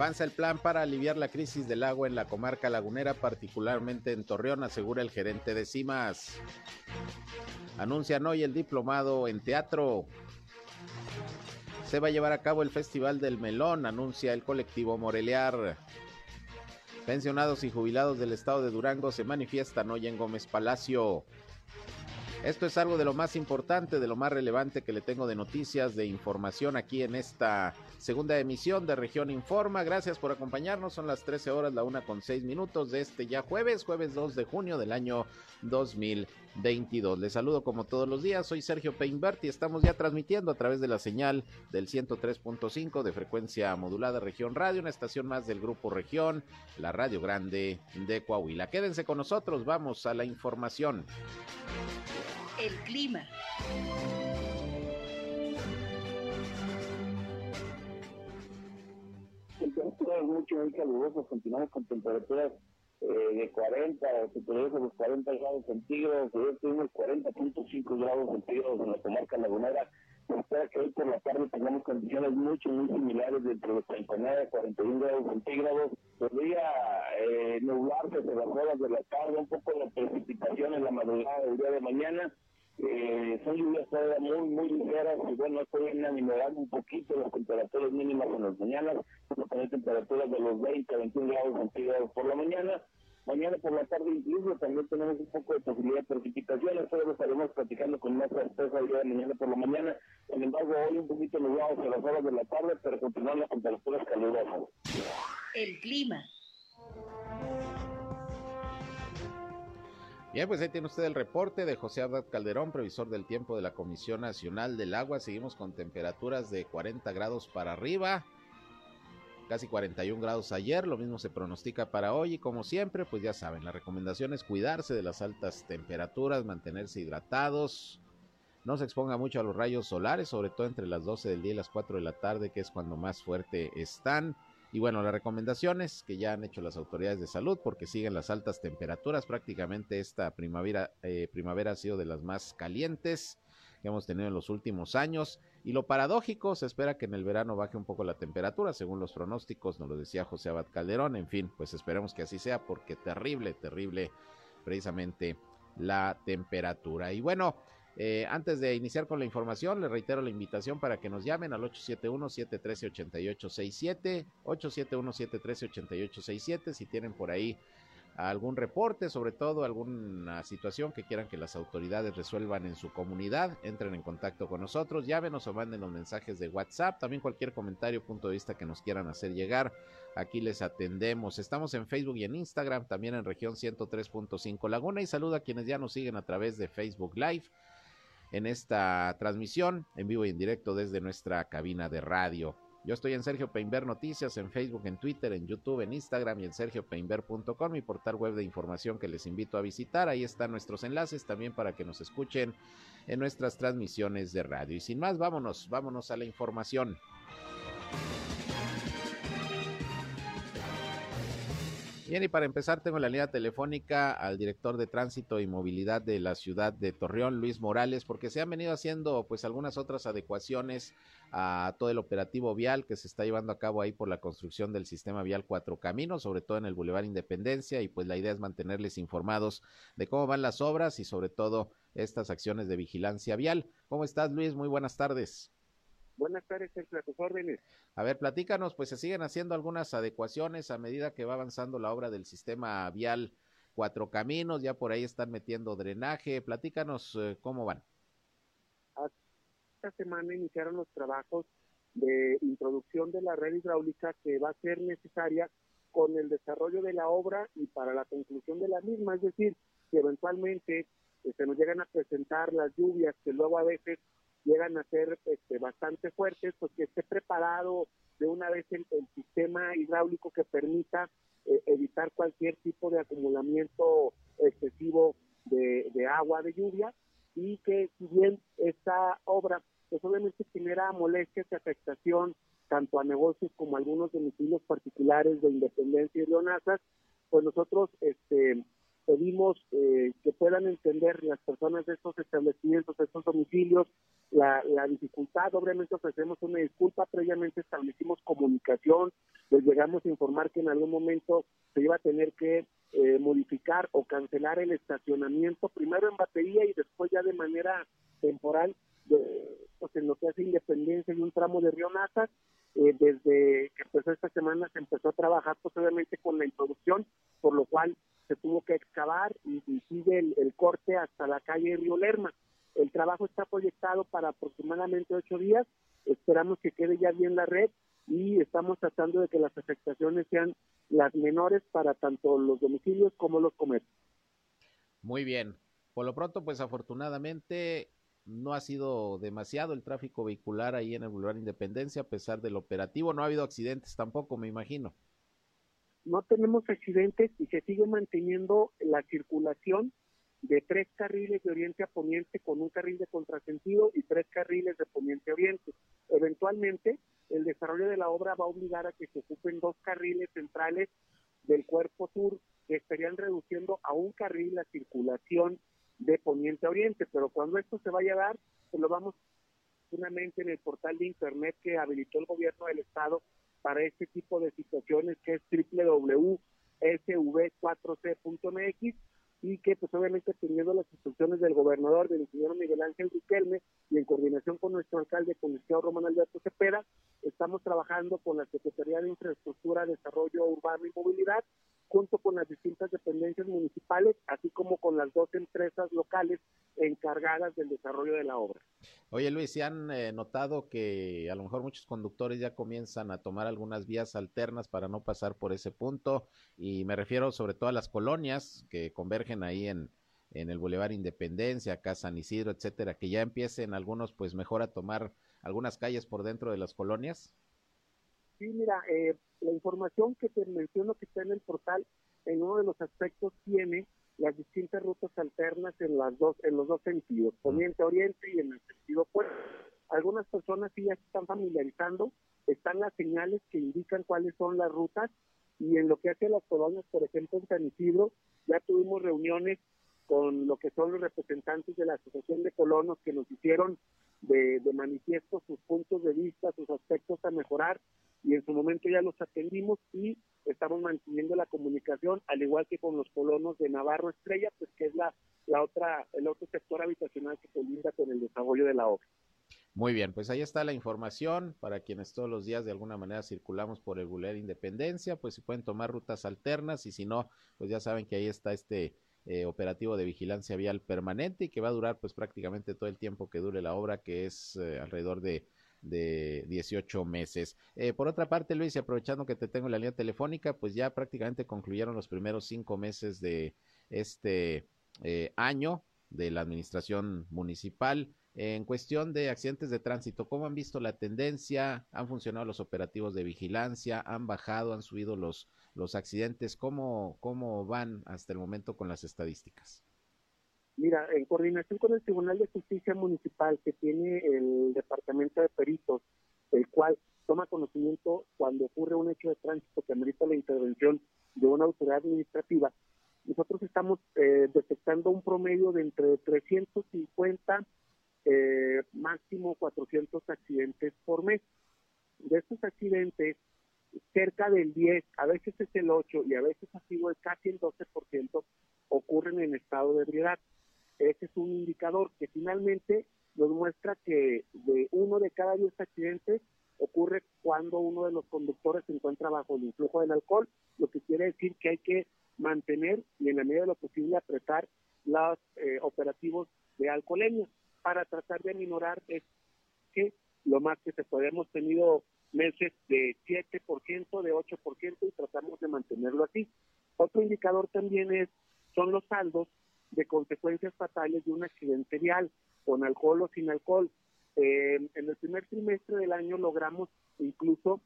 Avanza el plan para aliviar la crisis del agua en la comarca lagunera, particularmente en Torreón, asegura el gerente de CIMAS. Anuncian hoy el diplomado en teatro. Se va a llevar a cabo el Festival del Melón, anuncia el colectivo Morelear. Pensionados y jubilados del estado de Durango se manifiestan hoy en Gómez Palacio. Esto es algo de lo más importante, de lo más relevante que le tengo de noticias, de información aquí en esta segunda emisión de Región Informa. Gracias por acompañarnos. Son las 13 horas, la una con seis minutos de este ya jueves, jueves 2 de junio del año 2022. Les saludo como todos los días. Soy Sergio Peinbert y estamos ya transmitiendo a través de la señal del 103.5 de frecuencia modulada Región Radio, una estación más del Grupo Región, la Radio Grande de Coahuila. Quédense con nosotros. Vamos a la información el clima. Temperaturas mucho muy calurosas, continuamos con temperaturas eh, de 40, superiores a los 40 grados centígrados, hoy tuvimos 40.5 grados centígrados en la comarca lagunera, espera que hoy por la tarde tengamos condiciones mucho, muy similares de 39 a 41 grados centígrados, podría eh, nublarse de las horas de la tarde, un poco la precipitación en la madrugada del día de mañana, eh, son lluvias todavía muy, muy ligeras y bueno, esto viene a minorar un poquito las temperaturas mínimas en las mañanas, vamos a tener temperaturas de los 20 a 21 grados centígrados por la mañana. Mañana por la tarde incluso también tenemos un poco de posibilidad de precipitaciones, todo lo estaremos platicando con más certeza el día mañana por la mañana. Sin embargo, hoy un poquito nublado a las horas de la tarde, pero continúan las temperaturas calurosas. El clima. Bien, pues ahí tiene usted el reporte de José Abad Calderón, previsor del tiempo de la Comisión Nacional del Agua. Seguimos con temperaturas de 40 grados para arriba, casi 41 grados ayer, lo mismo se pronostica para hoy y como siempre, pues ya saben, la recomendación es cuidarse de las altas temperaturas, mantenerse hidratados, no se exponga mucho a los rayos solares, sobre todo entre las 12 del día y las 4 de la tarde, que es cuando más fuerte están. Y bueno, las recomendaciones que ya han hecho las autoridades de salud, porque siguen las altas temperaturas, prácticamente esta primavera, eh, primavera ha sido de las más calientes que hemos tenido en los últimos años. Y lo paradójico, se espera que en el verano baje un poco la temperatura, según los pronósticos, nos lo decía José Abad Calderón. En fin, pues esperemos que así sea, porque terrible, terrible, precisamente la temperatura. Y bueno, eh, antes de iniciar con la información, les reitero la invitación para que nos llamen al 871-713-8867, 871-713-8867, si tienen por ahí algún reporte, sobre todo alguna situación que quieran que las autoridades resuelvan en su comunidad, entren en contacto con nosotros, llámenos o manden los mensajes de WhatsApp, también cualquier comentario, punto de vista que nos quieran hacer llegar, aquí les atendemos. Estamos en Facebook y en Instagram, también en región 103.5 Laguna y saluda a quienes ya nos siguen a través de Facebook Live en esta transmisión en vivo y en directo desde nuestra cabina de radio. Yo estoy en Sergio Peinber Noticias, en Facebook, en Twitter, en YouTube, en Instagram y en sergiopeinber.com, mi portal web de información que les invito a visitar. Ahí están nuestros enlaces también para que nos escuchen en nuestras transmisiones de radio. Y sin más, vámonos, vámonos a la información. Bien, y para empezar tengo la línea telefónica al director de tránsito y movilidad de la ciudad de Torreón, Luis Morales, porque se han venido haciendo pues algunas otras adecuaciones a todo el operativo vial que se está llevando a cabo ahí por la construcción del sistema vial Cuatro Caminos, sobre todo en el Boulevard Independencia, y pues la idea es mantenerles informados de cómo van las obras y sobre todo estas acciones de vigilancia vial. ¿Cómo estás, Luis? Muy buenas tardes. Buenas tardes, Sergio, a tus órdenes. A ver, platícanos, pues se siguen haciendo algunas adecuaciones a medida que va avanzando la obra del sistema vial Cuatro Caminos, ya por ahí están metiendo drenaje. Platícanos eh, cómo van. Esta semana iniciaron los trabajos de introducción de la red hidráulica que va a ser necesaria con el desarrollo de la obra y para la conclusión de la misma, es decir, que eventualmente se nos llegan a presentar las lluvias que luego a veces llegan a ser este, bastante fuertes, pues que esté preparado de una vez el, sistema hidráulico que permita eh, evitar cualquier tipo de acumulamiento excesivo de, agua de lluvia y que si bien esta obra pues obviamente genera molestias y afectación tanto a negocios como a algunos domicilios particulares de Independencia y Leonazas, pues nosotros este pedimos eh, que puedan entender las personas de estos establecimientos, de estos domicilios, la, dificultad. Obviamente ofrecemos una disculpa, previamente establecimos comunicación, les llegamos a informar que en algún momento se iba a tener que eh, modificar o cancelar el estacionamiento, primero en batería y después ya de manera temporal, pues en lo que hace Independencia y un tramo de Río Nazas. Eh, desde que empezó esta semana se empezó a trabajar posiblemente con la introducción, por lo cual se tuvo que excavar y, sigue el, corte hasta la calle Río Lerma. El trabajo está proyectado para aproximadamente ocho días. Esperamos que quede ya bien la red y estamos tratando de que las afectaciones sean las menores para tanto los domicilios como los comercios. Muy bien. Por lo pronto, pues afortunadamente no ha sido demasiado el tráfico vehicular ahí en el Boulevard Independencia, a pesar del operativo. No ha habido accidentes tampoco, me imagino. No tenemos accidentes y se sigue manteniendo la circulación de tres carriles de oriente a poniente con un carril de contrasentido y tres carriles de poniente a oriente. Eventualmente, el desarrollo de la obra va a obligar a que se ocupen dos carriles centrales del cuerpo sur que estarían reduciendo a un carril la circulación de poniente a oriente, pero cuando esto se vaya a dar, pues lo vamos en el portal de internet que habilitó el gobierno del estado para este tipo de situaciones que es www.sv4c.mx y que pues obviamente teniendo las instrucciones del gobernador, del ingeniero Miguel Ángel Riquelme y en coordinación con nuestro alcalde, con el señor Román Alberto Cepeda, estamos trabajando con la Secretaría de Infraestructura, Desarrollo Urbano y Movilidad junto con las distintas dependencias municipales, así como con las dos empresas locales encargadas del desarrollo de la obra. Oye Luis, ¿se han eh, notado que a lo mejor muchos conductores ya comienzan a tomar algunas vías alternas para no pasar por ese punto? Y me refiero sobre todo a las colonias que convergen ahí en, en el Boulevard Independencia, acá San Isidro, etcétera, que ya empiecen algunos pues mejor a tomar algunas calles por dentro de las colonias. Sí, mira, eh, la información que te menciono que está en el portal, en uno de los aspectos tiene las distintas rutas alternas en las dos, en los dos sentidos, poniente oriente y en el sentido opuesto. Algunas personas sí ya se están familiarizando, están las señales que indican cuáles son las rutas y en lo que hace las colonias, por ejemplo en San Isidro, ya tuvimos reuniones con lo que son los representantes de la Asociación de Colonos que nos hicieron de, de manifiesto sus puntos de vista, sus aspectos a mejorar y en su momento ya los atendimos y estamos manteniendo la comunicación, al igual que con los colonos de Navarro Estrella, pues que es la, la otra, el otro sector habitacional que colinda con el desarrollo de la obra. Muy bien, pues ahí está la información para quienes todos los días de alguna manera circulamos por el Boulevard Independencia, pues si pueden tomar rutas alternas y si no, pues ya saben que ahí está este eh, operativo de vigilancia vial permanente y que va a durar pues prácticamente todo el tiempo que dure la obra, que es eh, alrededor de de 18 meses. Eh, por otra parte, Luis, aprovechando que te tengo en la línea telefónica, pues ya prácticamente concluyeron los primeros cinco meses de este eh, año de la administración municipal. En cuestión de accidentes de tránsito, ¿cómo han visto la tendencia? ¿Han funcionado los operativos de vigilancia? ¿Han bajado? ¿Han subido los, los accidentes? ¿Cómo, ¿Cómo van hasta el momento con las estadísticas? Mira, en coordinación con el Tribunal de Justicia Municipal que tiene el Departamento de Peritos, el cual toma conocimiento cuando ocurre un hecho de tránsito que amerita la intervención de una autoridad administrativa, nosotros estamos eh, detectando un promedio de entre 350 eh, máximo 400 accidentes por mes. De estos accidentes, cerca del 10, a veces es el 8 y a veces ha sido casi el 12% ocurren en estado de ebriedad. Ese es un indicador que finalmente nos muestra que de uno de cada diez accidentes ocurre cuando uno de los conductores se encuentra bajo el influjo del alcohol, lo que quiere decir que hay que mantener y en la medida de lo posible apretar los eh, operativos de alcoholemia para tratar de aminorar es que lo más que se puede. Hemos tenido meses de 7%, de 8% y tratamos de mantenerlo así. Otro indicador también es son los saldos de consecuencias fatales de un accidente vial, con alcohol o sin alcohol. Eh, en el primer trimestre del año logramos incluso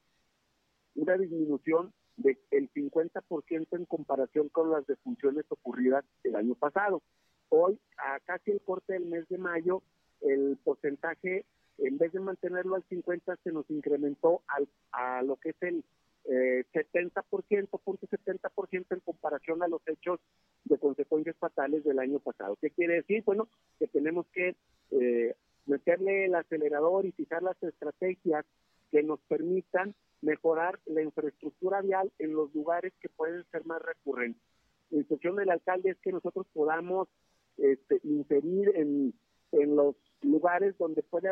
una disminución del 50% en comparación con las defunciones ocurridas el año pasado. Hoy, a casi el corte del mes de mayo, el porcentaje, en vez de mantenerlo al 50, se nos incrementó al, a lo que es el eh, 70%, punto 70% en comparación a los hechos de consecuencias fatales del año pasado. ¿Qué quiere decir? Bueno, que tenemos que eh, meterle el acelerador y fijar las estrategias que nos permitan mejorar la infraestructura vial en los lugares que pueden ser más recurrentes. La instrucción del alcalde es que nosotros podamos este, inferir en, los lugares donde puede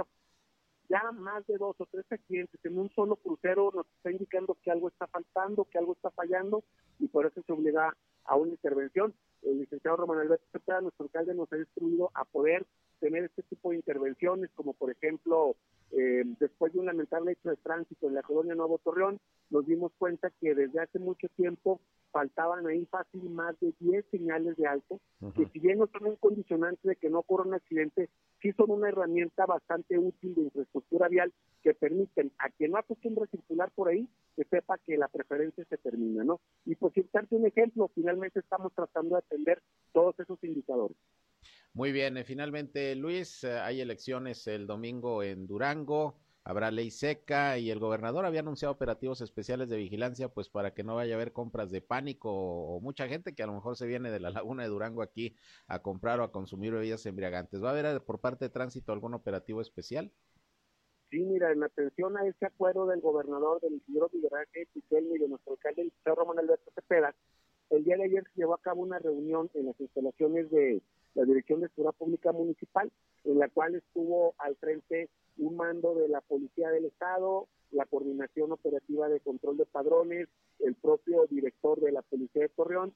ya más de dos o tres accidentes en un solo crucero nos está indicando que algo está faltando, que algo está fallando y por eso se obliga a una intervención. El licenciado Román Alberto Cepeda, nuestro alcalde, nos ha instruido a poder tener este tipo de intervenciones, como por ejemplo, eh, después de un lamentable hecho de tránsito en la colonia Nuevo Torreón, nos dimos cuenta que desde hace mucho tiempo faltaban ahí fácil más de 10 señales de alto, que si bien no son un condicionante de que no ocurra un accidente, sí son una herramienta bastante útil de infraestructura vial que permiten a quien no acostumbra a circular por ahí que sepa que la preferencia se termina, ¿no? Y por citarte un ejemplo, finalmente estamos tratando de atender todos esos indicadores. Muy bien, eh, finalmente Luis, eh, hay elecciones el domingo en Durango habrá ley seca y el gobernador había anunciado operativos especiales de vigilancia pues para que no vaya a haber compras de pánico o, mucha gente que a lo mejor se viene de la laguna de Durango aquí a comprar o a consumir bebidas embriagantes. ¿Va a haber eh, por parte de tránsito algún operativo especial? Sí, mira, en atención a ese acuerdo del gobernador del señor Villarreal y de nuestro alcalde, el señor Román Alberto Cepeda, el día de ayer se llevó a cabo una reunión en las instalaciones de la Dirección de Seguridad Pública Municipal, en la cual estuvo al frente un mando de la Policía del Estado, la Coordinación Operativa de Control de Padrones, el propio director de la Policía de Torreón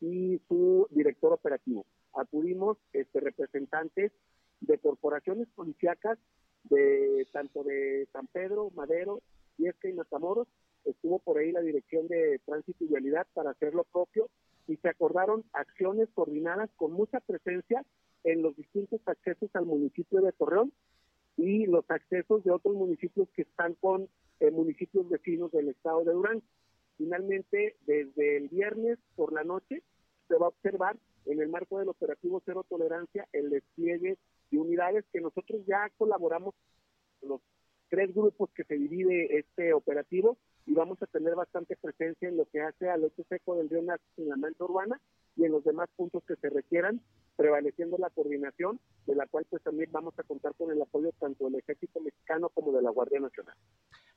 y su director operativo. Acudimos este, representantes de corporaciones policíacas de tanto de San Pedro, Madero, Viesca y Matamoros. Estuvo por ahí la Dirección de Tránsito y Vialidad para hacer lo propio y se acordaron acciones coordinadas con mucha presencia en los distintos accesos al municipio de Torreón y los accesos de otros municipios que están con eh, municipios vecinos del estado de Durán. Finalmente, desde el viernes por la noche se va a observar en el marco del operativo Cero Tolerancia el despliegue de unidades que nosotros ya colaboramos los tres grupos que se divide este operativo y vamos a tener bastante presencia en lo que hace al hecho seco del río Nazi en la mente urbana y en los demás puntos que se requieran, prevaleciendo la coordinación, de la cual pues también vamos a contar con el apoyo tanto del ejército mexicano como de la Guardia Nacional.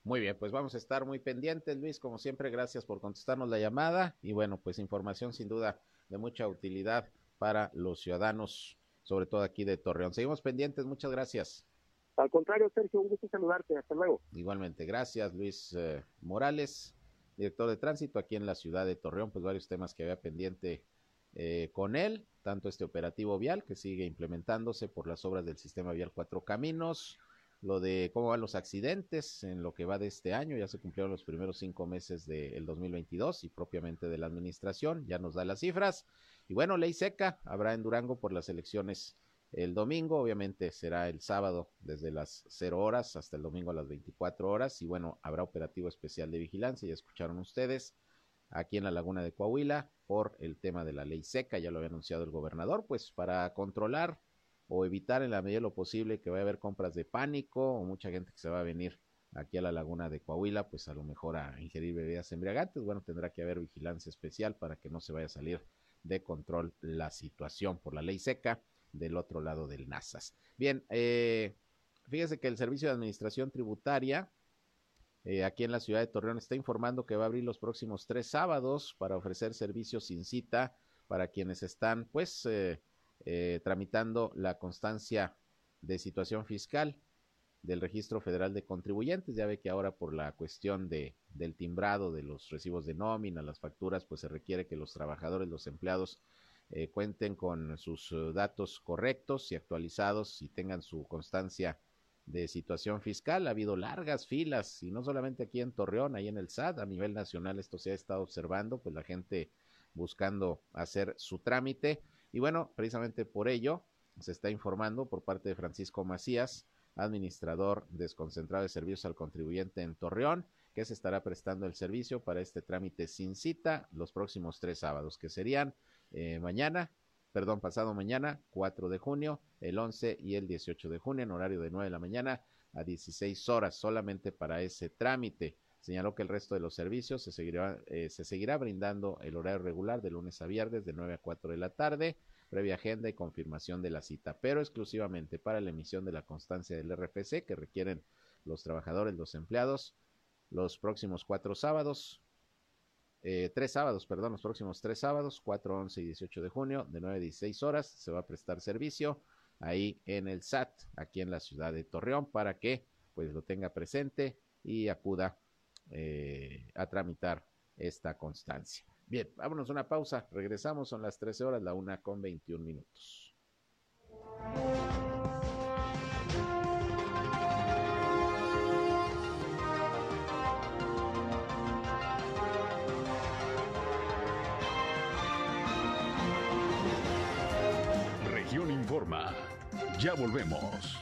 Muy bien, pues vamos a estar muy pendientes, Luis, como siempre, gracias por contestarnos la llamada y bueno, pues información sin duda de mucha utilidad para los ciudadanos, sobre todo aquí de Torreón. Seguimos pendientes, muchas gracias. Al contrario, Sergio, un gusto saludarte. Hasta luego. Igualmente, gracias, Luis eh, Morales, director de tránsito aquí en la ciudad de Torreón. Pues varios temas que había pendiente eh, con él, tanto este operativo vial que sigue implementándose por las obras del sistema vial Cuatro Caminos, lo de cómo van los accidentes en lo que va de este año, ya se cumplieron los primeros cinco meses del 2022 y propiamente de la administración, ya nos da las cifras. Y bueno, ley seca habrá en Durango por las elecciones el domingo, obviamente será el sábado desde las 0 horas hasta el domingo a las 24 horas y bueno, habrá operativo especial de vigilancia, ya escucharon ustedes, aquí en la laguna de Coahuila por el tema de la ley seca, ya lo había anunciado el gobernador, pues para controlar o evitar en la medida de lo posible que vaya a haber compras de pánico o mucha gente que se va a venir aquí a la laguna de Coahuila, pues a lo mejor a ingerir bebidas embriagantes, bueno, tendrá que haber vigilancia especial para que no se vaya a salir de control la situación por la ley seca del otro lado del NASAS. Bien, eh, fíjese que el Servicio de Administración Tributaria eh, aquí en la ciudad de Torreón está informando que va a abrir los próximos tres sábados para ofrecer servicios sin cita para quienes están pues eh, eh, tramitando la constancia de situación fiscal del Registro Federal de Contribuyentes. Ya ve que ahora por la cuestión de, del timbrado de los recibos de nómina, las facturas, pues se requiere que los trabajadores, los empleados eh, cuenten con sus eh, datos correctos y actualizados y tengan su constancia de situación fiscal. Ha habido largas filas y no solamente aquí en Torreón, ahí en el SAT, a nivel nacional esto se ha estado observando, pues la gente buscando hacer su trámite. Y bueno, precisamente por ello se está informando por parte de Francisco Macías, administrador desconcentrado de servicios al contribuyente en Torreón, que se estará prestando el servicio para este trámite sin cita los próximos tres sábados, que serían eh, mañana, perdón, pasado mañana, 4 de junio, el 11 y el 18 de junio, en horario de 9 de la mañana a 16 horas, solamente para ese trámite. Señaló que el resto de los servicios se seguirá, eh, se seguirá brindando el horario regular de lunes a viernes de 9 a 4 de la tarde, previa agenda y confirmación de la cita, pero exclusivamente para la emisión de la constancia del RFC que requieren los trabajadores, los empleados, los próximos cuatro sábados, eh, tres sábados, perdón, los próximos tres sábados, 4, 11 y 18 de junio, de 9 a 16 horas, se va a prestar servicio ahí en el SAT, aquí en la ciudad de Torreón, para que pues lo tenga presente y acuda eh, a tramitar esta constancia. Bien, vámonos a una pausa, regresamos, son las 13 horas, la una con 21 minutos. Ya volvemos.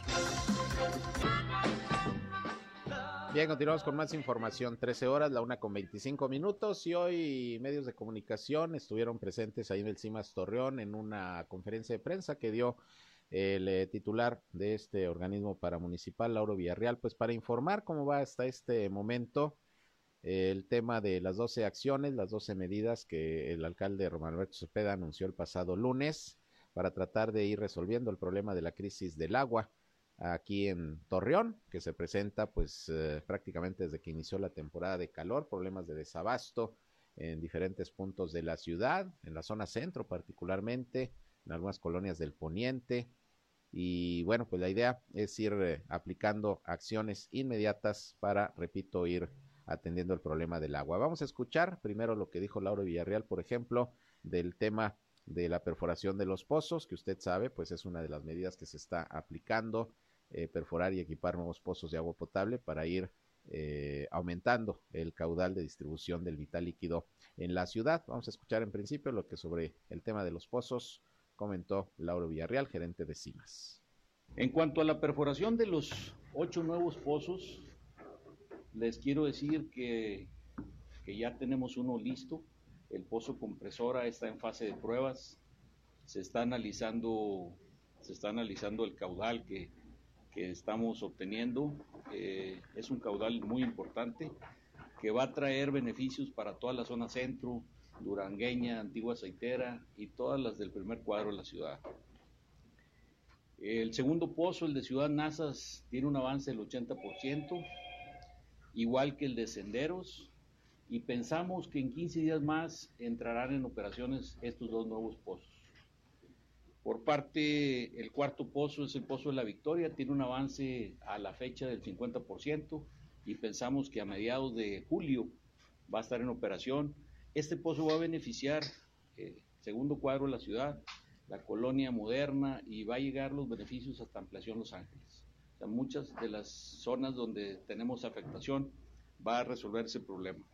Bien, continuamos con más información. 13 horas, la una con 25 minutos. Y hoy medios de comunicación estuvieron presentes ahí en el CIMAS Torreón en una conferencia de prensa que dio el eh, titular de este organismo paramunicipal, Lauro Villarreal, pues para informar cómo va hasta este momento el tema de las 12 acciones, las 12 medidas que el alcalde Román Alberto Cepeda anunció el pasado lunes para tratar de ir resolviendo el problema de la crisis del agua aquí en Torreón, que se presenta pues eh, prácticamente desde que inició la temporada de calor, problemas de desabasto en diferentes puntos de la ciudad, en la zona centro particularmente, en algunas colonias del poniente. Y bueno, pues la idea es ir eh, aplicando acciones inmediatas para, repito, ir atendiendo el problema del agua. Vamos a escuchar primero lo que dijo Laura Villarreal, por ejemplo, del tema de la perforación de los pozos, que usted sabe, pues es una de las medidas que se está aplicando, eh, perforar y equipar nuevos pozos de agua potable para ir eh, aumentando el caudal de distribución del vital líquido en la ciudad. Vamos a escuchar en principio lo que sobre el tema de los pozos comentó Lauro Villarreal, gerente de CIMAS. En cuanto a la perforación de los ocho nuevos pozos, les quiero decir que, que ya tenemos uno listo el pozo compresora está en fase de pruebas. Se está analizando, se está analizando el caudal que, estamos obteniendo. Eh, es un caudal muy importante que va a traer beneficios para toda la zona centro, Durangueña, Antigua Aceitera y todas las del primer cuadro de la ciudad. El segundo pozo, el de Ciudad Nazas, tiene un avance del 80%, igual que el de Senderos, y pensamos que en 15 días más entrarán en operaciones estos dos nuevos pozos. Por parte, el cuarto pozo es el Pozo de la Victoria, tiene un avance a la fecha del 50% y pensamos que a mediados de julio va a estar en operación. Este pozo va a beneficiar, eh, segundo cuadro de la ciudad, la colonia moderna y va a llegar los beneficios hasta ampliación Los Ángeles. O sea, muchas de las zonas donde tenemos afectación va a resolver ese problema.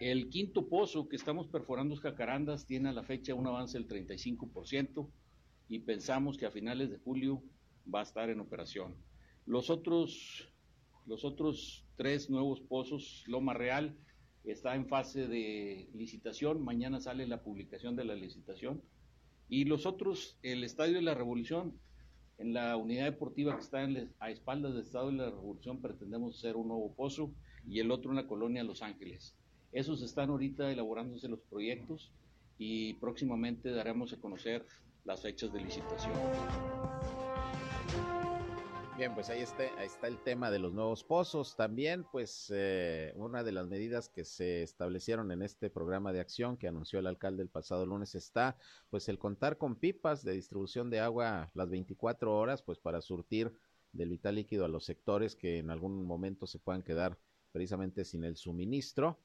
El quinto pozo que estamos perforando Jacarandas tiene a la fecha un avance del 35% y pensamos que a finales de julio va a estar en operación. Los otros, los otros tres nuevos pozos, Loma Real, está en fase de licitación, mañana sale la publicación de la licitación. Y los otros, el Estadio de la Revolución, en la unidad deportiva que está a espaldas del Estadio de la Revolución, pretendemos hacer un nuevo pozo y el otro en la colonia Los Ángeles. Esos están ahorita elaborándose los proyectos y próximamente daremos a conocer las fechas de licitación. Bien, pues ahí está, ahí está el tema de los nuevos pozos. También, pues, eh, una de las medidas que se establecieron en este programa de acción que anunció el alcalde el pasado lunes está, pues, el contar con pipas de distribución de agua las 24 horas, pues, para surtir del vital líquido a los sectores que en algún momento se puedan quedar precisamente sin el suministro.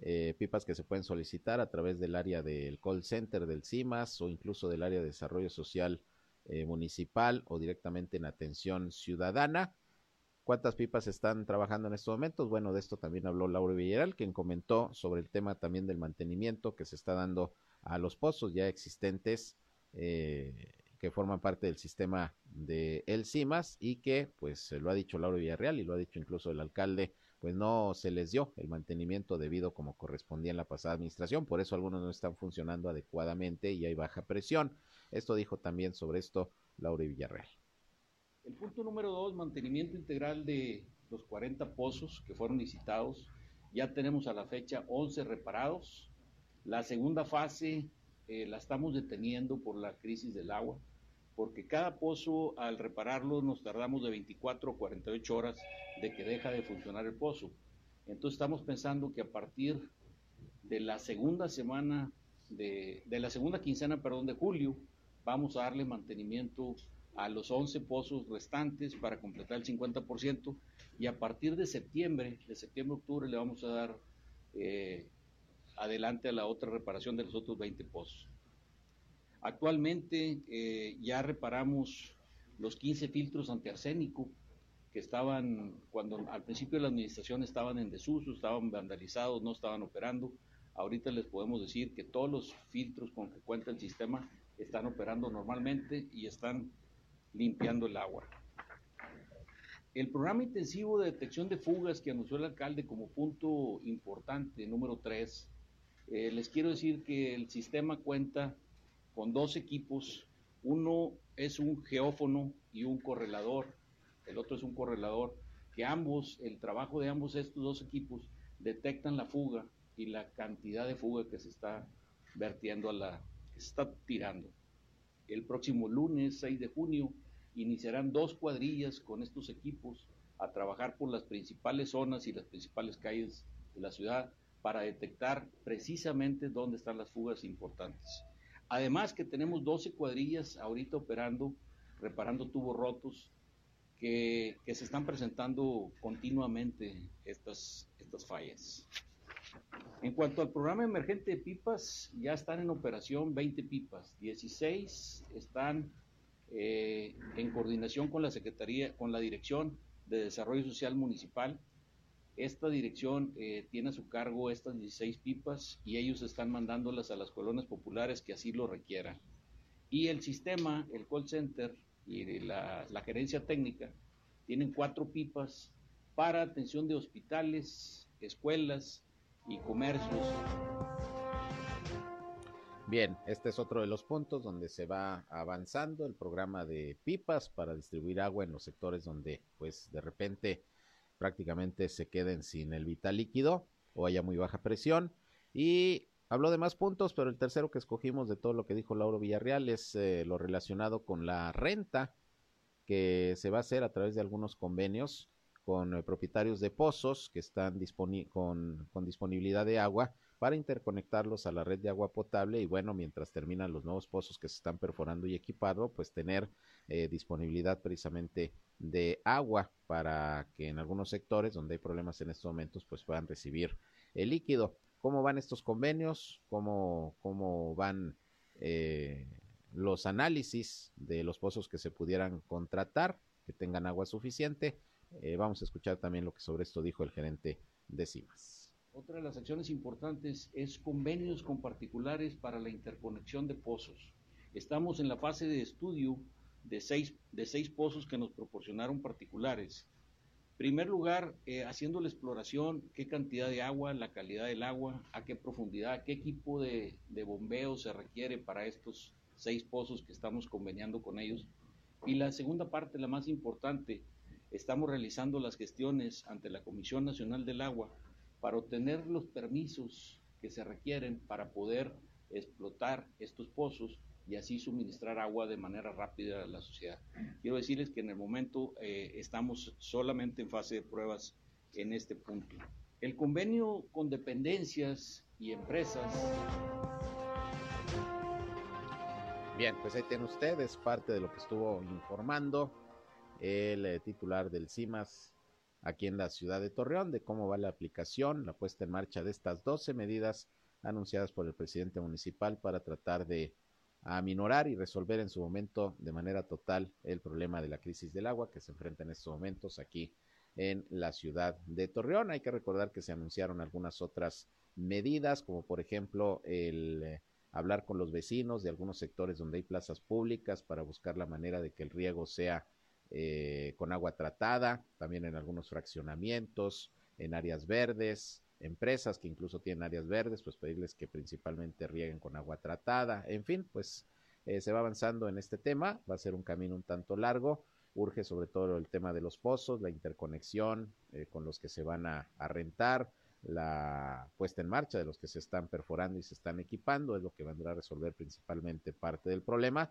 Eh, pipas que se pueden solicitar a través del área del call center del CIMAS o incluso del área de desarrollo social eh, municipal o directamente en atención ciudadana. ¿Cuántas pipas están trabajando en estos momentos? Bueno, de esto también habló Laura Villarreal, quien comentó sobre el tema también del mantenimiento que se está dando a los pozos ya existentes eh, que forman parte del sistema de El CIMAS y que, pues, lo ha dicho Laura Villarreal y lo ha dicho incluso el alcalde pues no se les dio el mantenimiento debido como correspondía en la pasada administración, por eso algunos no están funcionando adecuadamente y hay baja presión. Esto dijo también sobre esto Laura Villarreal. El punto número dos, mantenimiento integral de, los 40 pozos que fueron licitados. Ya tenemos a la fecha 11 reparados. La segunda fase eh, la estamos deteniendo por la crisis del agua, porque cada pozo al repararlo nos tardamos de 24 o 48 horas de que deja de funcionar el pozo. Entonces estamos pensando que a partir de la segunda semana, de, de la segunda quincena, perdón, de julio, vamos a darle mantenimiento a los 11 pozos restantes para completar el 50% y a partir de septiembre, de septiembre-octubre, le vamos a dar eh, adelante a la otra reparación de los otros 20 pozos. Actualmente eh, ya reparamos los 15 filtros antiarsénico que estaban, cuando al principio de la administración estaban en desuso, estaban vandalizados, no estaban operando. Ahorita les podemos decir que todos los filtros con que cuenta el sistema están operando normalmente y están limpiando el agua. El programa intensivo de detección de fugas que anunció el alcalde como punto importante, número 3, eh, les quiero decir que el sistema cuenta con dos equipos. Uno es un geófono y un correlador. El otro es un correlador que ambos, el trabajo de ambos estos dos equipos detectan la fuga y la cantidad de fuga que se está vertiendo a la, está tirando. El próximo lunes 6 de junio iniciarán dos cuadrillas con estos equipos a trabajar por las principales zonas y las principales calles de la ciudad para detectar precisamente dónde están las fugas importantes. Además que tenemos 12 cuadrillas ahorita operando, reparando tubos rotos, que, que se están presentando continuamente estas, estas fallas. En cuanto al programa emergente de pipas, ya están en operación 20 pipas, 16 están eh, en coordinación con la Secretaría, con la Dirección de Desarrollo Social Municipal. Esta dirección eh, tiene a su cargo estas 16 pipas y ellos están mandándolas a las colonias populares que así lo requieran. Y el sistema, el call center y la, la gerencia técnica tienen cuatro pipas para atención de hospitales, escuelas y comercios Bien, este es otro de los puntos donde se va avanzando el programa de pipas para distribuir agua en los sectores donde pues de repente prácticamente se queden sin el vital líquido o haya muy baja presión. Y habló de más puntos, pero el tercero que escogimos de todo lo que dijo Lauro Villarreal es eh, lo relacionado con la renta que se va a hacer a través de algunos convenios con eh, propietarios de pozos que están con, disponibilidad de agua para interconectarlos a la red de agua potable y bueno, mientras terminan los nuevos pozos que se están perforando y equipando, pues tener eh, disponibilidad precisamente de agua para que en algunos sectores donde hay problemas en estos momentos pues puedan recibir el líquido. ¿Cómo van estos convenios? ¿Cómo, cómo van eh, los análisis de los pozos que se pudieran contratar, que tengan agua suficiente? Eh, vamos a escuchar también lo que sobre esto dijo el gerente de CIMAS. Otra de las acciones importantes es convenios con particulares para la interconexión de pozos. Estamos en la fase de estudio de seis, de seis pozos que nos proporcionaron particulares. En primer lugar, eh, haciendo la exploración, qué cantidad de agua, la calidad del agua, a qué profundidad, qué equipo de, de bombeo se requiere para estos seis pozos que estamos conveniando con ellos. Y la segunda parte, la más importante, estamos realizando las gestiones ante la Comisión Nacional del Agua para obtener los permisos que se requieren para poder explotar estos pozos y así suministrar agua de manera rápida a la sociedad. Quiero decirles que en el momento eh, estamos solamente en fase de pruebas en este punto. El convenio con dependencias y empresas. Bien, pues ahí tienen ustedes parte de lo que estuvo informando el eh, titular del CIMAS, aquí en la ciudad de Torreón de cómo va la aplicación, la puesta en marcha de estas 12 medidas anunciadas por el presidente municipal para tratar de aminorar y resolver en su momento de manera total el problema de la crisis del agua que se enfrenta en estos momentos aquí en la ciudad de Torreón. Hay que recordar que se anunciaron algunas otras medidas, como por ejemplo el eh, hablar con los vecinos de algunos sectores donde hay plazas públicas para buscar la manera de que el riego sea eh, con agua tratada, también en algunos fraccionamientos, en áreas verdes, empresas que incluso tienen áreas verdes, pues pedirles que principalmente rieguen con agua tratada, en fin, pues eh, se va avanzando en este tema, va a ser un camino un tanto largo urge sobre todo el tema de los pozos, la interconexión eh, con los que se van a, rentar, la puesta en marcha de los que se están perforando y se están equipando, es lo que vendrá a resolver principalmente parte del problema.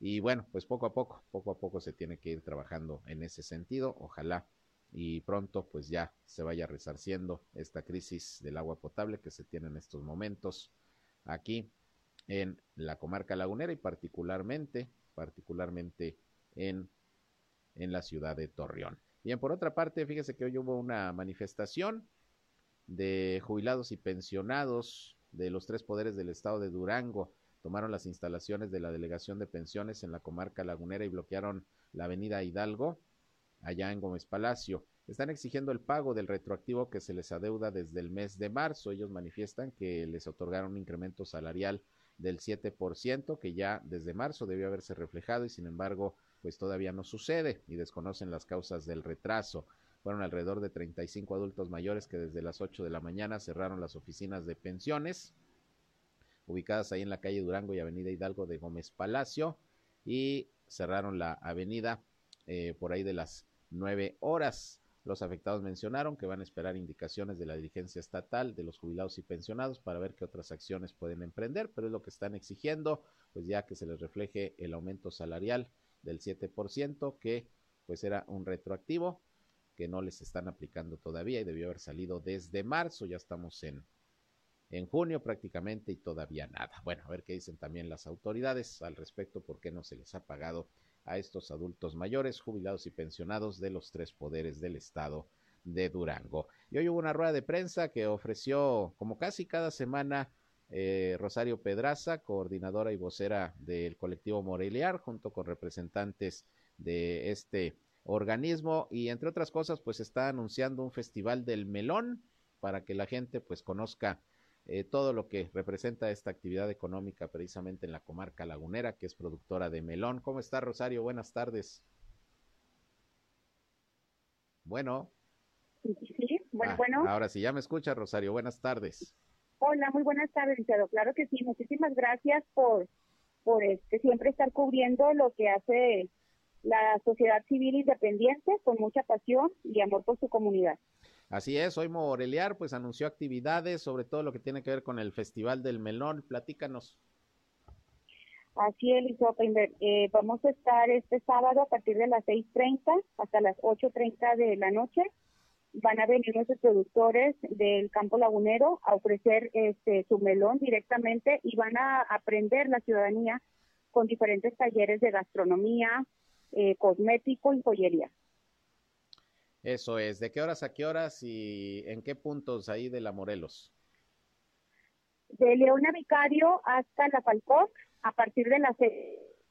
Y bueno, pues poco a poco, poco a poco se tiene que ir trabajando en ese sentido. Ojalá y pronto pues ya se vaya resarciendo esta crisis del agua potable que se tiene en estos momentos aquí en la comarca lagunera y particularmente, particularmente en en la ciudad de Torreón. Bien, por otra parte, fíjese que hoy hubo una manifestación de jubilados y pensionados de los tres poderes del estado de Durango. Tomaron las instalaciones de la delegación de pensiones en la comarca lagunera y bloquearon la avenida Hidalgo, allá en Gómez Palacio. Están exigiendo el pago del retroactivo que se les adeuda desde el mes de marzo. Ellos manifiestan que les otorgaron un incremento salarial del 7%, que ya desde marzo debió haberse reflejado y sin embargo pues todavía no sucede y desconocen las causas del retraso. Fueron alrededor de 35 adultos mayores que desde las 8 de la mañana cerraron las oficinas de pensiones, ubicadas ahí en la calle Durango y Avenida Hidalgo de Gómez Palacio, y cerraron la avenida eh, por ahí de las 9 horas. Los afectados mencionaron que van a esperar indicaciones de la dirigencia estatal, de los jubilados y pensionados para ver qué otras acciones pueden emprender, pero es lo que están exigiendo, pues ya que se les refleje el aumento salarial del 7%, que pues era un retroactivo que no les están aplicando todavía y debió haber salido desde marzo, ya estamos en, en junio prácticamente y todavía nada. Bueno, a ver qué dicen también las autoridades al respecto, por qué no se les ha pagado a estos adultos mayores, jubilados y pensionados de los tres poderes del Estado de Durango. Y hoy hubo una rueda de prensa que ofreció, como casi cada semana, eh, Rosario Pedraza, coordinadora y vocera del colectivo Moreliar, junto con representantes de este organismo y entre otras cosas pues está anunciando un festival del melón para que la gente pues conozca eh, todo lo que representa esta actividad económica precisamente en la comarca lagunera que es productora de melón. ¿Cómo está Rosario? Buenas tardes. Bueno. Sí, bueno, ah, bueno. Ahora sí, ya me escucha Rosario. Buenas tardes. Hola, muy buenas tardes. Claro que sí, muchísimas gracias por, por este, siempre estar cubriendo lo que hace la sociedad civil independiente con mucha pasión y amor por su comunidad. Así es, hoy Moreliar pues anunció actividades, sobre todo lo que tiene que ver con el Festival del Melón. Platícanos. Así es, eh, vamos a estar este sábado a partir de las 6.30 hasta las 8.30 de la noche van a venir nuestros productores del campo lagunero a ofrecer este su melón directamente y van a aprender la ciudadanía con diferentes talleres de gastronomía, eh, cosmético y joyería. Eso es. ¿De qué horas a qué horas y en qué puntos ahí de la Morelos? De Leona Vicario hasta La Falcón, a partir de las,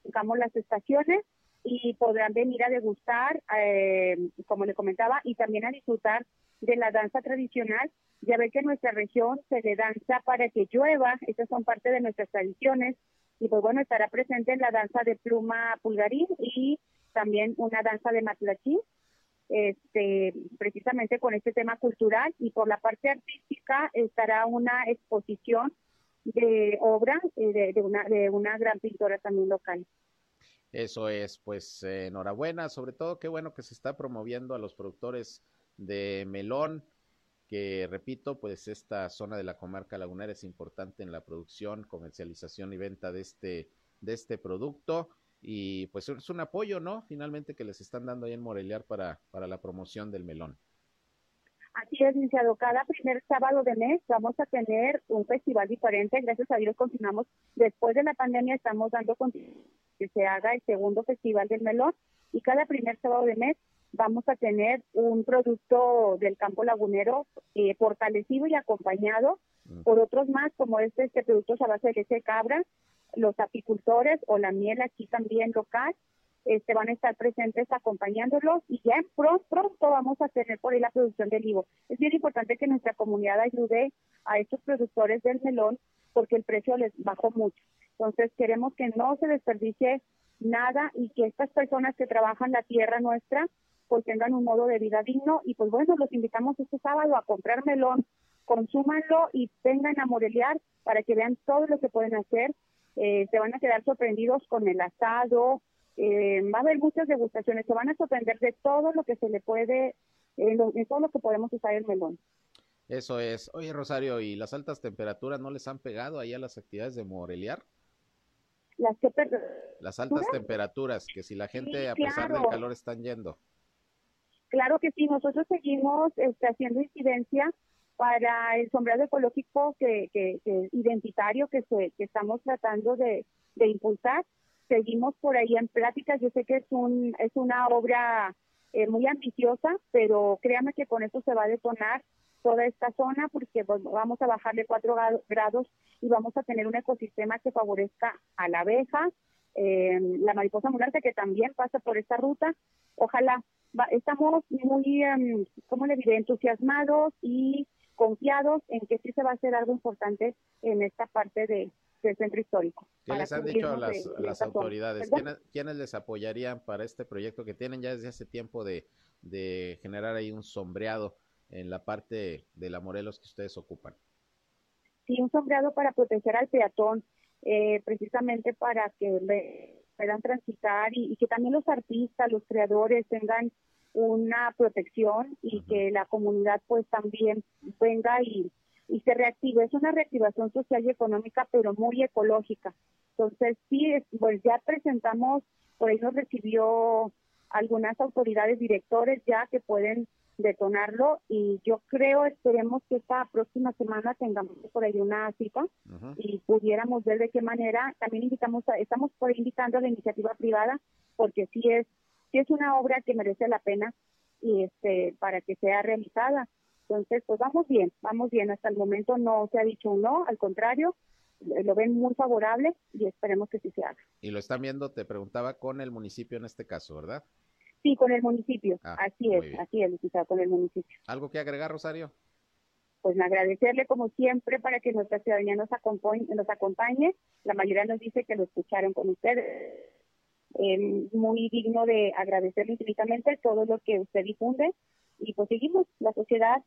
digamos, las estaciones y podrán venir a degustar, eh, como le comentaba, y también a disfrutar de la danza tradicional. Ya ve que en nuestra región se le danza para que llueva, esas son parte de nuestras tradiciones, y pues bueno, estará presente en la danza de pluma pulgarín y también una danza de matlachí, este, precisamente con este tema cultural, y por la parte artística estará una exposición de obra eh, de, una, de una gran pintora también local. Eso es, pues enhorabuena, sobre todo qué bueno que se está promoviendo a los productores de melón, que repito, pues esta zona de la comarca lagunera es importante en la producción, comercialización y venta de este, de este producto. Y pues es un apoyo, ¿no? Finalmente que les están dando ahí en Moreliar para, para la promoción del melón. Así es, licenciado. Cada primer sábado de mes vamos a tener un festival diferente. Gracias a Dios continuamos. Después de la pandemia estamos dando que se haga el segundo festival del melón y cada primer sábado de mes vamos a tener un producto del campo lagunero eh, fortalecido y acompañado mm. por otros más, como este, este producto a base de leche cabra, los apicultores o la miel aquí también local, este, van a estar presentes acompañándolos y ya pronto, vamos a tener por ahí la producción del olivo. Es bien importante que nuestra comunidad ayude a estos productores del melón porque el precio les bajó mucho. Entonces queremos que no se desperdicie nada y que estas personas que trabajan la tierra nuestra pues tengan un modo de vida digno y pues bueno, los invitamos este sábado a comprar melón, consúmanlo y vengan a morelear para que vean todo lo que pueden hacer. Eh, se van a quedar sorprendidos con el asado, eh, va a haber muchas degustaciones, se van a sorprender de todo lo que se le puede, en, lo- en todo lo que podemos usar el melón. Eso es. Oye, Rosario, ¿y las altas temperaturas no les han pegado ahí a las actividades de Moreliar? Las que Las altas temperaturas, que si la gente Sí, a pesar del calor están yendo. Claro que sí, nosotros seguimos este, haciendo incidencia para el sombrero ecológico que, que, identitario que, se, que estamos tratando de, de impulsar. Seguimos por ahí en pláticas. Yo sé que es, un, es una obra eh, muy ambiciosa, pero créame que con eso se va a detonar toda esta zona porque vamos a bajarle cuatro gra- grados y vamos a tener un ecosistema que favorezca a la abeja, eh, la mariposa ambulante que también pasa por esta ruta. Ojalá estamos muy, em, ¿cómo le diré?, entusiasmados y confiados en que sí se va a hacer algo importante en esta parte de, del centro histórico. ¿Qué les han dicho a las, de- a las autoridades? ¿Quiénes, quiénes les apoyarían para este proyecto que tienen ya desde hace tiempo de, de generar ahí un sombreado en la parte de la Morelos que ustedes ocupan? Sí, un sombreado para proteger al peatón, eh, precisamente para que ve- puedan transitar y, y que también los artistas, los creadores tengan una protección y que la comunidad pues también venga y, y se reactive. Es una reactivación social y económica, pero muy ecológica. Entonces, sí, es- pues ya presentamos, por ahí nos recibió algunas autoridades directores ya que pueden detonarlo y yo creo, esperemos que esta próxima semana tengamos por ahí una cita y pudiéramos ver de qué manera también invitamos a- estamos por ahí invitando a la iniciativa privada porque sí es sí es una obra que merece la pena y este para que sea realizada entonces pues vamos bien vamos bien hasta el momento no se ha dicho un no al contrario eh, lo ven muy favorable y esperemos que sí se haga Y lo están viendo, te preguntaba, con el municipio en este caso, ¿verdad? sí con el municipio Ah, así es bien. así es licenciado, con el municipio ¿Algo que agregar, Rosario? pues agradecerle como siempre para que nuestra ciudadanía nos acompañe, nos acompañe. La mayoría nos dice que lo escucharon con ustedes. Eh, muy digno de agradecerle infinitamente todo lo que usted difunde y pues seguimos la sociedad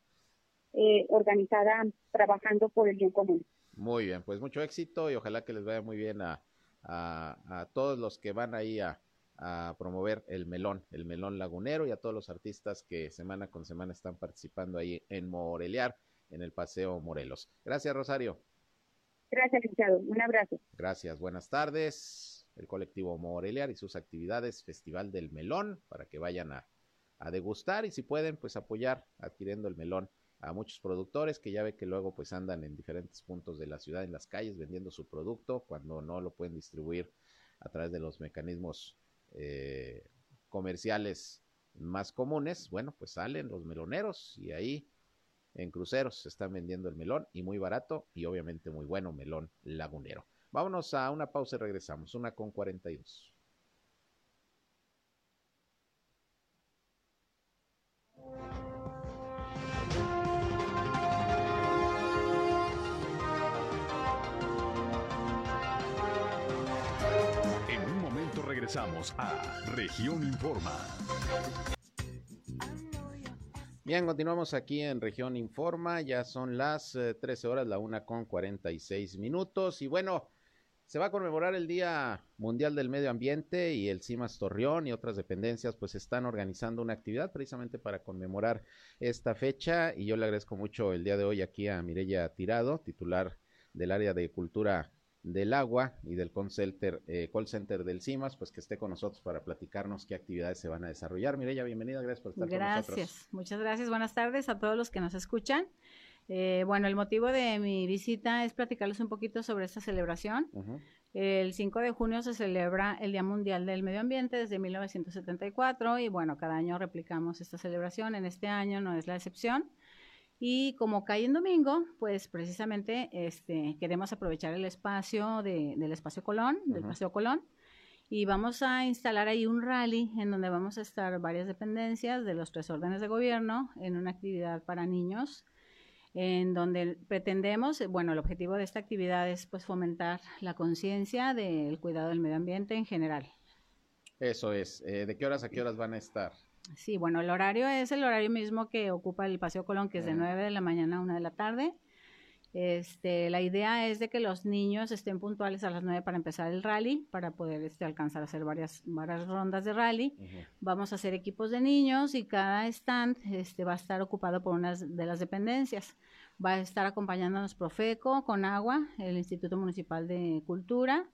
eh, organizada trabajando por el bien común. Muy bien, pues mucho éxito y ojalá que les vaya muy bien a, a, a todos los que van ahí a, a promover el melón, el melón lagunero y a todos los artistas que semana con semana están participando ahí en Moreliar, en el Paseo Morelos. Gracias, Rosario. Gracias, licenciado. Un abrazo. Gracias, buenas tardes. El colectivo Moreliar y sus actividades, Festival del Melón, para que vayan a, degustar y si pueden, pues apoyar adquiriendo el melón a muchos productores que ya ve que luego pues andan en diferentes puntos de la ciudad, en las calles, vendiendo su producto cuando no lo pueden distribuir a través de los mecanismos eh, comerciales más comunes. Bueno, pues salen los meloneros y ahí en cruceros se están vendiendo el melón y muy barato y obviamente muy bueno melón lagunero. Vámonos a una pausa y regresamos, una con 42. En un momento regresamos a Región Informa. Bien, continuamos aquí en Región Informa, ya son las eh, 13 horas, la una con 46 minutos y bueno, se va a conmemorar el Día Mundial del Medio Ambiente y el CIMAS Torreón y otras dependencias pues están organizando una actividad precisamente para conmemorar esta fecha y yo le agradezco mucho el día de hoy aquí a Mireya Tirado, titular del área de cultura del agua y del call center, eh, call center del CIMAS, pues que esté con nosotros para platicarnos qué actividades se van a desarrollar. Mireya, bienvenida, gracias por estar con nosotros. Gracias, muchas gracias. Buenas tardes a todos los que nos escuchan. Eh, bueno, el motivo de mi visita es platicarles un poquito sobre esta celebración. El 5 de junio se celebra el Día Mundial del Medio Ambiente desde 1974 y bueno, cada año replicamos esta celebración. En este año no es la excepción. Y como cae en domingo, pues precisamente este, queremos aprovechar el espacio de- del espacio Colón, del. Paseo Colón, y vamos a instalar ahí un rally en donde vamos a estar varias dependencias de los tres órdenes de gobierno en una actividad para niños en donde pretendemos, eh, bueno, el objetivo de esta actividad es pues fomentar la conciencia del cuidado del medio ambiente en general. Eso es. Eh, ¿De qué horas a qué horas van a estar? Sí, bueno, el horario es el horario mismo que ocupa el Paseo Colón, que es de Ah. 9 de la mañana a 1 de la tarde. Este, la idea es de que los niños estén puntuales a las 9 para empezar el rally, para poder este, alcanzar a hacer varias, varias rondas de rally. Vamos a hacer equipos de niños y cada stand este, va a estar ocupado por una de las dependencias. Va a estar acompañándonos Profeco con agua, el Instituto Municipal de Cultura,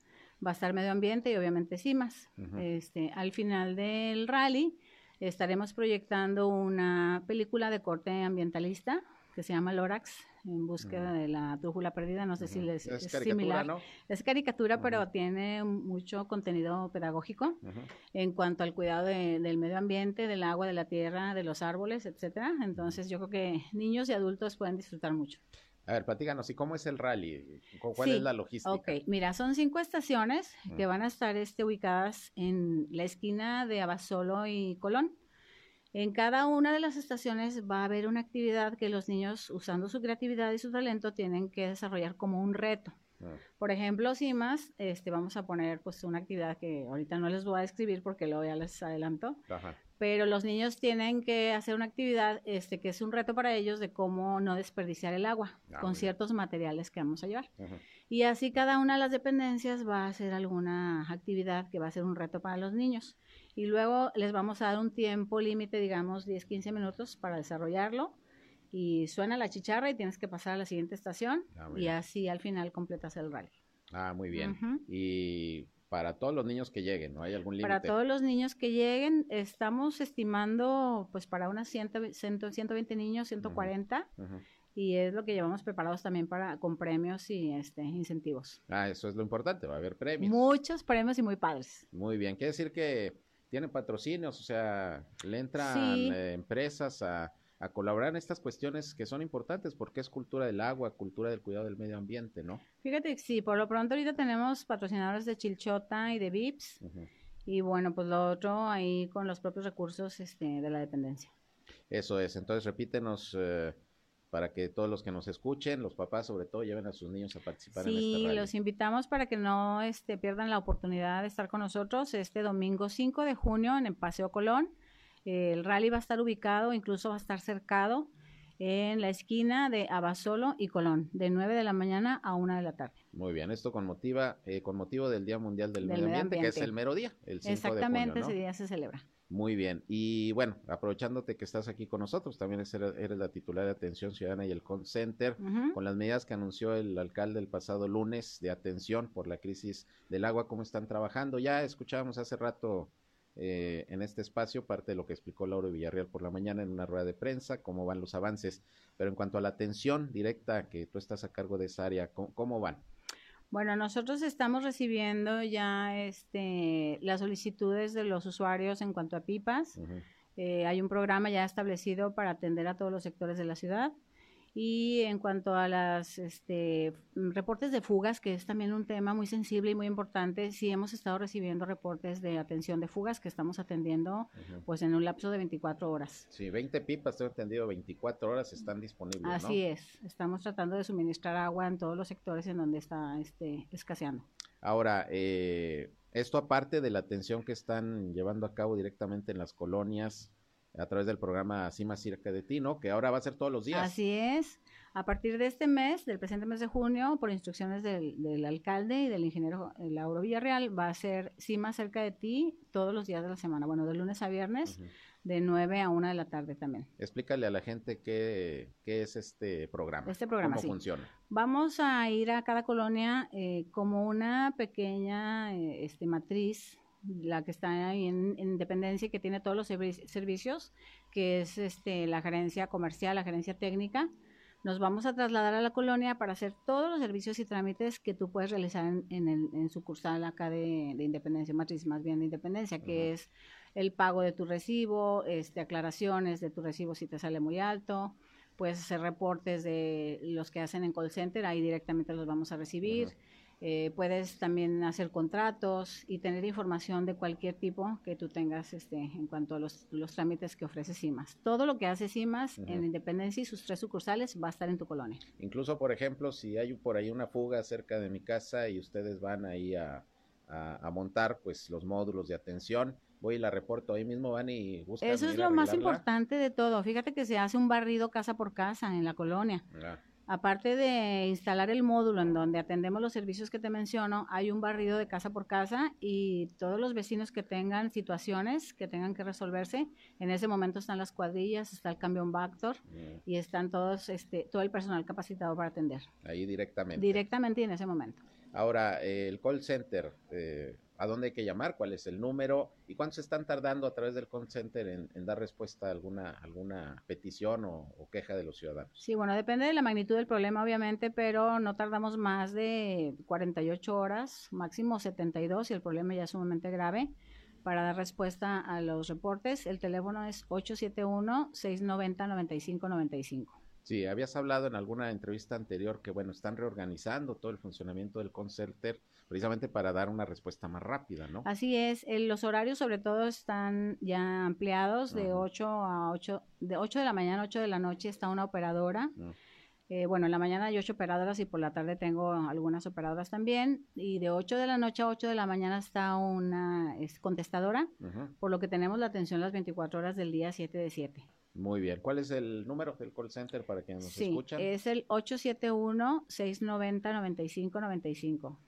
va a estar Medio Ambiente y obviamente CIMAS. este, al final del rally estaremos proyectando una película de corte ambientalista que se llama Lorax, en búsqueda de la trújula perdida. No sé si les es, similar. Es caricatura, pero tiene mucho contenido pedagógico en cuanto al cuidado del medio ambiente, del agua, de la tierra, de los árboles, etcétera. Entonces, yo creo que niños y adultos pueden disfrutar mucho. A ver, platícanos, ¿y cómo es el rally? ¿Cuál es la logística? Ok, mira, son cinco estaciones que van a estar este, ubicadas en la esquina de Abasolo y Colón. En cada una de las estaciones va a haber una actividad que los niños, usando su creatividad y su talento, tienen que desarrollar como un reto. Ah. Por ejemplo, más, este, vamos a poner pues una actividad que ahorita no les voy a describir porque luego ya les adelanto. Pero los niños tienen que hacer una actividad este, que es un reto para ellos de cómo no desperdiciar el agua ah, con ciertos materiales que vamos a llevar. Y así cada una de las dependencias va a hacer alguna actividad que va a ser un reto para los niños y luego les vamos a dar un tiempo límite, digamos 10, 15 minutos para desarrollarlo y suena la chicharra y tienes que pasar a la siguiente estación ah, y así al final completas el rally. Ah, muy bien. Y para todos los niños que lleguen, ¿no hay algún límite? Para todos los niños que lleguen, estamos estimando pues para unas 100, 120 niños, 140. Y es lo que llevamos preparados también para con premios y este incentivos. Ah, eso es lo importante, va a haber premios. Muchos premios y muy padres. Muy bien, quiere decir que tienen patrocinios, o sea, le entran eh, empresas a, colaborar en estas cuestiones que son importantes porque es cultura del agua, cultura del cuidado del medio ambiente, ¿no? Fíjate que sí, por lo pronto ahorita tenemos patrocinadores de Chilchota y de VIPS y bueno, pues lo otro ahí con los propios recursos este, de la dependencia. Eso es, entonces repítenos eh, para que todos los que nos escuchen, los papás sobre todo, lleven a sus niños a participar en este rally. los invitamos para que no este, pierdan la oportunidad de estar con nosotros este domingo 5 de junio en el Paseo Colón. el rally va a estar ubicado, incluso va a estar cercado en la esquina de Abasolo y Colón, de 9 de la mañana a 1 de la tarde. Muy bien, esto con, motiva, eh, con motivo del Día Mundial del, Medio, ambiente, que es el mero día, el 5 Exactamente, de junio, ese día se celebra. Muy bien. Y bueno, aprovechándote que estás aquí con nosotros, también eres, la titular de Atención Ciudadana y el Call Center, con las medidas que anunció el alcalde el pasado lunes de atención por la crisis del agua, ¿cómo están trabajando? Ya escuchábamos hace rato eh, en este espacio parte de lo que explicó Lauro Villarreal por la mañana en una rueda de prensa, cómo van los avances, pero en cuanto a la atención directa que tú estás a cargo de esa área, cómo van? Bueno, nosotros estamos recibiendo ya este, las solicitudes de los usuarios en cuanto a pipas. Eh, hay un programa ya establecido para atender a todos los sectores de la ciudad. Y en cuanto a las este, reportes de fugas, que es también un tema muy sensible y muy importante, sí hemos estado recibiendo reportes de atención de fugas que estamos atendiendo pues en un lapso de 24 horas. Sí, 20 pipas, tengo entendido, 24 horas están disponibles. Así es, estamos tratando de suministrar agua en todos los sectores en donde está este, escaseando. Ahora, eh, esto aparte de la atención que están llevando a cabo directamente en las colonias, a través del programa Así más cerca de ti, ¿no? Que ahora va a ser todos los días. Así es. A partir de este mes, del presente mes de junio, por instrucciones del, alcalde y del ingeniero Lauro Villarreal, va a ser Sí más cerca de ti todos los días de la semana. Bueno, de lunes a viernes, de 9 a 1 de la tarde también. Explícale a la gente qué, qué es este programa. Este programa, ¿Cómo funciona? Vamos a ir a cada colonia eh, como una pequeña eh, este, matriz la que está ahí en, Independencia y que tiene todos los servicios, que es este, la gerencia comercial, la gerencia técnica. Nos vamos a trasladar a la colonia para hacer todos los servicios y trámites que tú puedes realizar en, en, el, en sucursal acá de, Independencia, matriz más bien de Independencia, que es el pago de tu recibo, este, aclaraciones de tu recibo si te sale muy alto, puedes hacer reportes de los que hacen en call center, ahí directamente los vamos a recibir. Eh, puedes también hacer contratos y tener información de cualquier tipo que tú tengas este, en cuanto a los, los trámites que ofrece CIMAS. Todo lo que hace CIMAS en Independencia y sus tres sucursales va a estar en tu colonia. Incluso, por ejemplo, si hay por ahí una fuga cerca de mi casa y ustedes van ahí a, a, montar pues los módulos de atención, voy y la reporto ahí mismo, van y buscan. Eso es lo más importante de todo. Fíjate que se hace un barrido casa por casa en la colonia. Aparte de instalar el módulo en donde atendemos los servicios que te menciono, hay un barrido de casa por casa y todos los vecinos que tengan situaciones que tengan que resolverse, en ese momento están las cuadrillas, está el cambio Bactor Mm, y están todos, este, todo el personal capacitado para atender Ahí directamente. directamente y en ese momento. Ahora, eh, el call center, eh, ¿a dónde hay que llamar? ¿Cuál es el número? ¿Y cuánto se están tardando a través del call center en, en dar respuesta a alguna, alguna petición o, o queja de los ciudadanos? Sí, bueno, depende de la magnitud del problema, obviamente, pero no tardamos más de 48 horas, máximo 72 si el problema ya es sumamente grave, para dar respuesta a los reportes. El teléfono es 871-690-9595. Sí, habías hablado en alguna entrevista anterior que, bueno, están reorganizando todo el funcionamiento del call center precisamente para dar una respuesta más rápida, ¿no? Así es, el- los horarios sobre todo están ya ampliados de Ajá. 8 a 8, de 8 de la mañana a 8 de la noche está una operadora. Mm. Eh, bueno, en la mañana hay 8 operadoras y por la tarde tengo algunas operadoras también. Y de 8 de la noche a 8 de la mañana está una es, contestadora, por lo que tenemos la atención las 24 horas del día 7 de 7. Muy bien. ¿Cuál es el número del call center para quienes nos Sí, escuchan? es el 871-690-9595.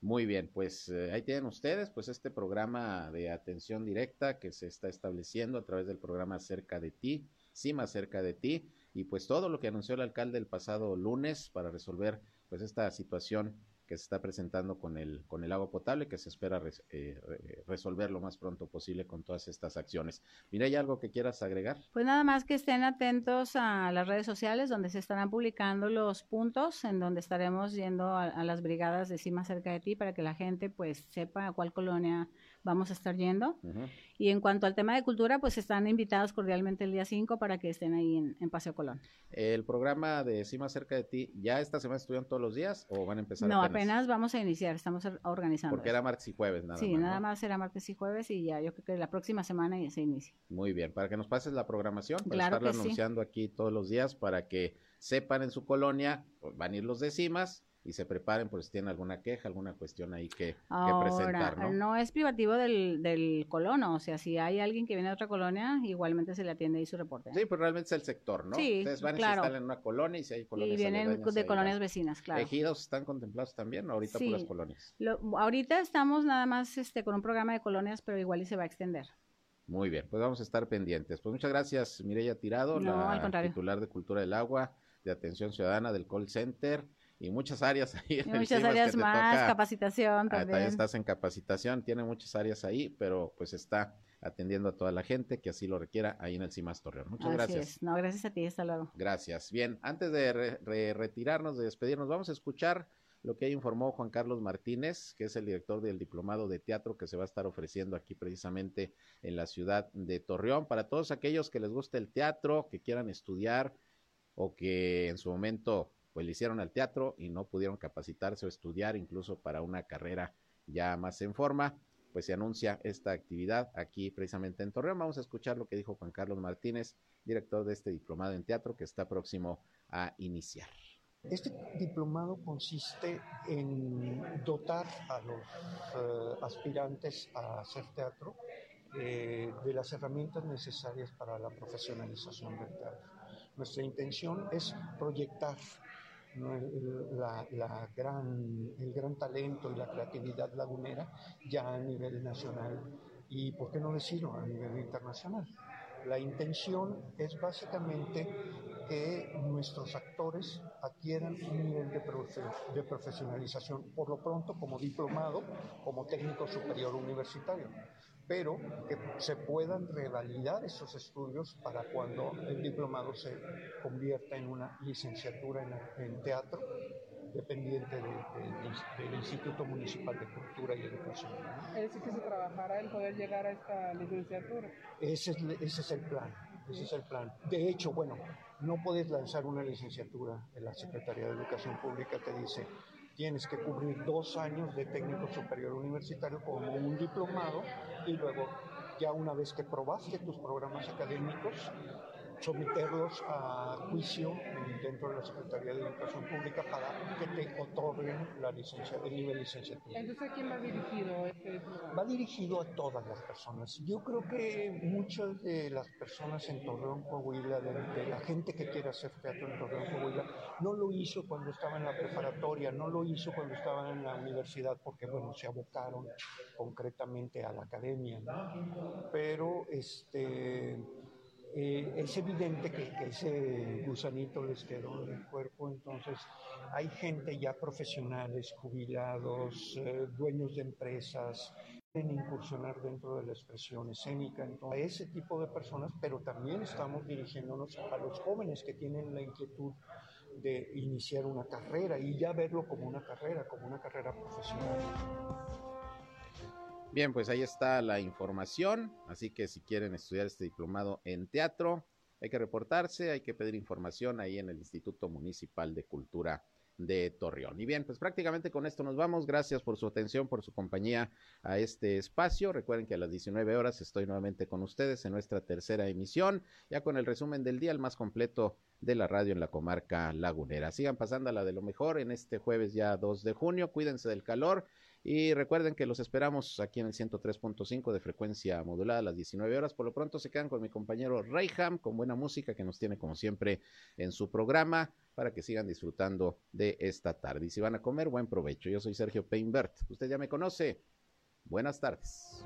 Muy bien, pues eh, ahí tienen ustedes pues este programa de atención directa que se está estableciendo a través del programa Cerca de ti, más cerca de ti y pues todo lo que anunció el alcalde el pasado lunes para resolver pues esta situación que se está presentando con el con el agua potable que se espera eh, re- resolver lo más pronto posible con todas estas acciones. Mira, ¿hay algo que quieras agregar? Pues nada más que estén atentos a las redes sociales donde se estarán publicando los puntos en donde estaremos yendo a, a las brigadas de CIMA cerca de ti para que la gente pues sepa a cuál colonia vamos a estar yendo. Ujú. Y en cuanto al tema de cultura, pues están invitados cordialmente el día 5 para que estén ahí en, en Paseo Colón. El programa de sí más cerca de ti, ¿ya esta semana estuvieron todos los días o van a empezar No, apenas vamos a iniciar, estamos or- organizando. Porque eso. era martes y jueves nada sí, más. nada ¿no? más será martes y jueves y ya yo creo que la próxima semana se inicia. Muy bien, para que nos pases la programación, para Claro estarla que sí. anunciando aquí todos los días, para que sepan en su colonia, pues, van a ir los decimas y se preparen por si tienen alguna queja, alguna cuestión ahí que, que Ahora, presentar, ¿no? no es privativo del, del colono, o sea, si hay alguien que viene de otra colonia, igualmente se le atiende ahí su reporte. Sí, pues realmente es el sector, ¿no? Sí, Ustedes van y claro. se instalan en una colonia y si hay colonias y vienen de colonias vecinas, claro. ¿Ejidos están contemplados también? Ahorita Sí. puras colonias. Lo- ahorita estamos nada más este, con un programa de colonias, pero igual y se va a extender. Muy bien, pues vamos a estar pendientes. Pues muchas gracias, Mireya Tirado, No, la titular de Cultura del Agua, de Atención Ciudadana del Call Center y muchas áreas ahí. Y en muchas que áreas más, toca. capacitación Ah, también. estás en capacitación, tiene muchas áreas ahí, pero pues está atendiendo a toda la gente que así lo requiera ahí en el CIMAS Torreón. Muchas Así gracias. es. No, gracias a ti, hasta luego. Gracias. Bien, antes de re- re- retirarnos, de despedirnos, vamos a escuchar lo que informó Juan Carlos Martínez, que es el director del Diplomado de Teatro que se va a estar ofreciendo aquí precisamente en la ciudad de Torreón. Para todos aquellos que les guste el teatro, que quieran estudiar o que en su momento pues le hicieron al teatro y no pudieron capacitarse o estudiar incluso para una carrera ya más en forma, pues se anuncia esta actividad aquí precisamente en Torreón. Vamos a escuchar lo que dijo Juan Carlos Martínez, director de este diplomado en teatro que está próximo a iniciar. Este diplomado consiste en dotar a los eh, aspirantes a hacer teatro eh, de las herramientas necesarias para la profesionalización del teatro. Nuestra intención es proyectar la, gran, el gran talento y la creatividad lagunera ya a nivel nacional y, ¿por qué no decirlo?, a nivel internacional. La intención es básicamente que nuestros actores adquieran un nivel de, profesionalización, por lo pronto como diplomado, como técnico superior universitario, pero que se puedan revalidar esos estudios para cuando el diplomado se convierta en una licenciatura en, en teatro dependiente de, de, del Instituto Municipal de Cultura y Educación. ¿no? Es decir, que se trabajará en poder llegar a esta licenciatura. Ese es, ese es el plan, ese es el plan. De hecho, bueno, no puedes lanzar una licenciatura en la Secretaría de Educación Pública, te dice, tienes que cubrir dos años de técnico superior universitario como un diplomado y luego ya una vez que probaste tus programas académicos, someterlos a juicio dentro de la Secretaría de Educación Pública para que te otorguen la licencia, el nivel licenciatura. Entonces, ¿a quién va dirigido este? Va dirigido a todas las personas. Yo creo que muchas de las personas en Torreón, Coahuila, de, de la gente que quiere hacer teatro en Torreón, Coahuila, no lo hizo cuando estaba en la preparatoria, no lo hizo cuando estaba en la universidad, porque, bueno, se abocaron concretamente a la academia, ¿no? Pero, este eh, es evidente que, ese gusanito les quedó en el cuerpo, entonces hay gente ya profesionales, jubilados, eh, dueños de empresas, en incursionar dentro de la expresión escénica, entonces a ese tipo de personas, pero también estamos dirigiéndonos a los jóvenes que tienen la inquietud de iniciar una carrera y ya verlo como una carrera, como una carrera profesional. Bien, pues ahí está la información, así que si quieren estudiar este diplomado en teatro, hay que reportarse, hay que pedir información ahí en el Instituto Municipal de Cultura de Torreón. Y bien, pues prácticamente con esto nos vamos. Gracias por su atención, por su compañía a este espacio. Recuerden que a las 19 horas estoy nuevamente con ustedes en nuestra tercera emisión, ya con el resumen del día, el más completo de la radio en la comarca lagunera. Sigan pasando a la de lo mejor en este jueves ya 2 de junio. Cuídense del calor y recuerden que los esperamos aquí en el 103.5 de frecuencia modulada a las 19 horas. Por lo pronto se quedan con mi compañero Rayham con buena música que nos tiene como siempre en su programa para que sigan disfrutando de esta tarde. Y si van a comer, buen provecho. Yo soy Sergio Peinbert. Usted ya me conoce. Buenas tardes.